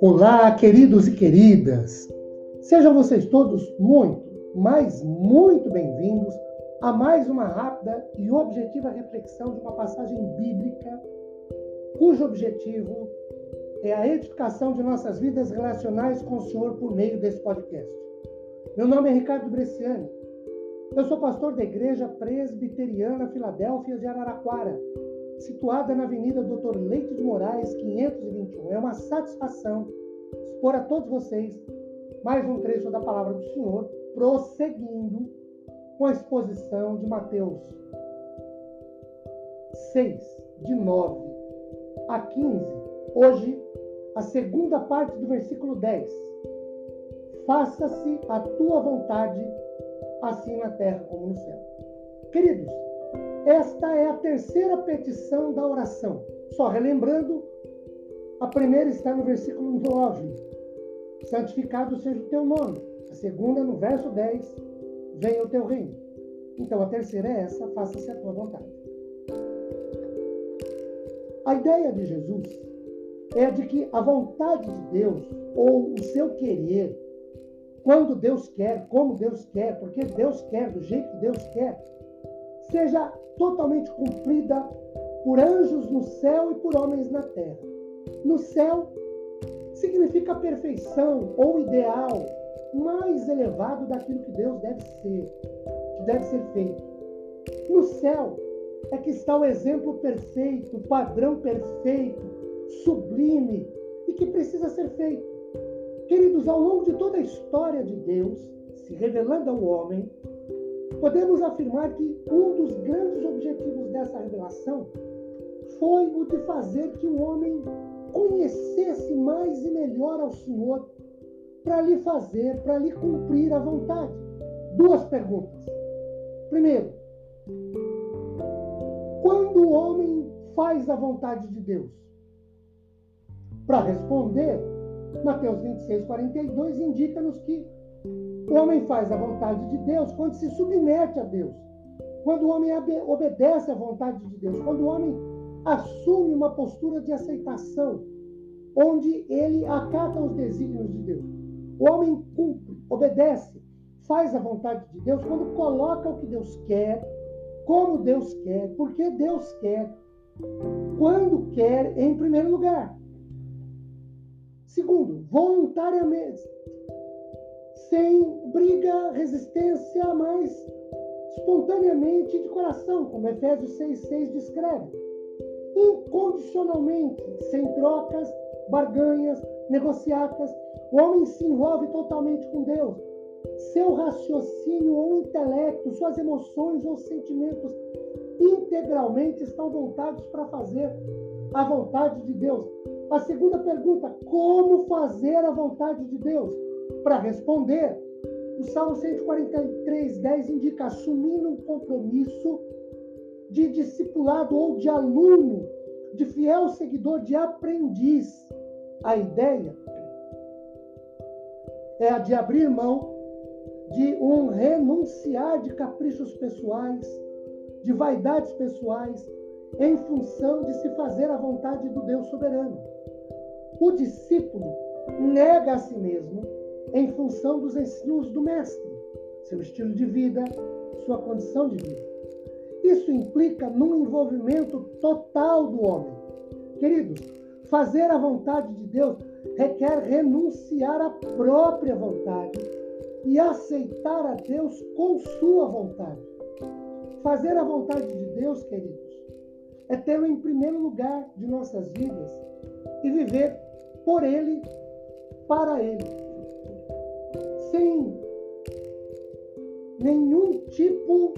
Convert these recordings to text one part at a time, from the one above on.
Olá, queridos e queridas. Sejam vocês todos muito, mas muito bem-vindos a mais uma rápida e objetiva reflexão de uma passagem bíblica cujo objetivo é a edificação de nossas vidas relacionais com o Senhor por meio desse podcast. Meu nome é Ricardo Bresciani. Eu sou pastor da Igreja Presbiteriana Filadélfia de Araraquara, situada na Avenida Doutor Leite de Moraes, 521. É uma satisfação expor a todos vocês mais um trecho da palavra do Senhor, prosseguindo com a exposição de Mateus 6, de 9 a 15. Hoje, a segunda parte do versículo 10. Faça-se a tua vontade, assim na terra como no céu. Queridos, esta é a terceira petição da oração. Só relembrando, a primeira está no versículo 9. Santificado seja o teu nome. A segunda, no verso 10, venha o teu reino. Então a terceira é essa, faça-se a tua vontade. A ideia de Jesus é de que a vontade de Deus, ou o seu querer, quando Deus quer, como Deus quer, porque Deus quer, do jeito que Deus quer, seja totalmente cumprida por anjos no céu e por homens na terra. No céu significa perfeição ou ideal mais elevado daquilo que Deus deve ser, que deve ser feito. No céu é que está o exemplo perfeito, o padrão perfeito, sublime e que precisa ser feito. Queridos, ao longo de toda a história de Deus, se revelando ao homem, podemos afirmar que um dos grandes objetivos dessa revelação foi o de fazer que o homem conhecesse mais e melhor ao Senhor para lhe fazer, para lhe cumprir a vontade. Duas perguntas. Primeiro, quando o homem faz a vontade de Deus? Para responder, Mateus 26, 42 indica-nos que o homem faz a vontade de Deus quando se submete a Deus, quando o homem obedece à vontade de Deus, quando o homem assume uma postura de aceitação, onde ele acata os desígnios de Deus. O homem cumpre, obedece, faz a vontade de Deus quando coloca o que Deus quer, como Deus quer, porque Deus quer, quando quer, em primeiro lugar. Segundo, voluntariamente, sem briga, resistência, mas espontaneamente de coração, como Efésios 6,6 descreve. Incondicionalmente, sem trocas, barganhas, negociatas, o homem se envolve totalmente com Deus. Seu raciocínio ou intelecto, suas emoções ou sentimentos integralmente estão voltados para fazer a vontade de Deus. A segunda pergunta: como fazer a vontade de Deus? Para responder, o Salmo 143, 10 indica assumindo um compromisso de discipulado ou de aluno, de fiel seguidor, de aprendiz. A ideia é a de abrir mão de um renunciar de caprichos pessoais, de vaidades pessoais, em função de se fazer a vontade do Deus soberano. O discípulo nega a si mesmo em função dos ensinos do Mestre, seu estilo de vida, sua condição de vida. Isso implica num envolvimento total do homem. Queridos, fazer a vontade de Deus requer renunciar à própria vontade e aceitar a Deus com sua vontade. Fazer a vontade de Deus, queridos, é tê-lo em primeiro lugar de nossas vidas e viver por Ele, para Ele. Sem nenhum tipo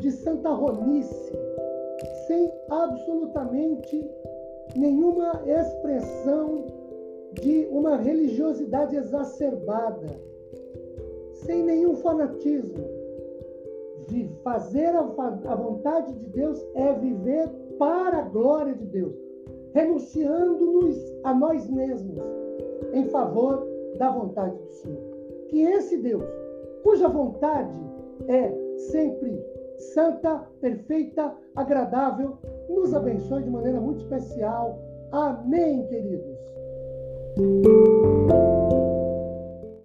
de santarronice, sem absolutamente nenhuma expressão de uma religiosidade exacerbada, sem nenhum fanatismo. Fazer a, vontade de Deus é viver para a glória de Deus, renunciando-nos a nós mesmos em favor da vontade do Senhor. Que esse Deus, cuja vontade é sempre santa, perfeita, agradável, nos abençoe de maneira muito especial. Amém, queridos.